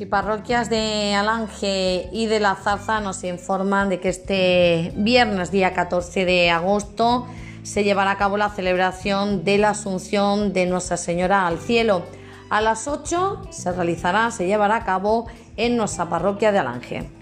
y parroquias de Alange y de la Zarza nos informan de que este viernes, día 14 de agosto, se llevará a cabo la celebración de la Asunción de Nuestra Señora al Cielo. A las 8 se realizará, se llevará a cabo en nuestra parroquia de Alange.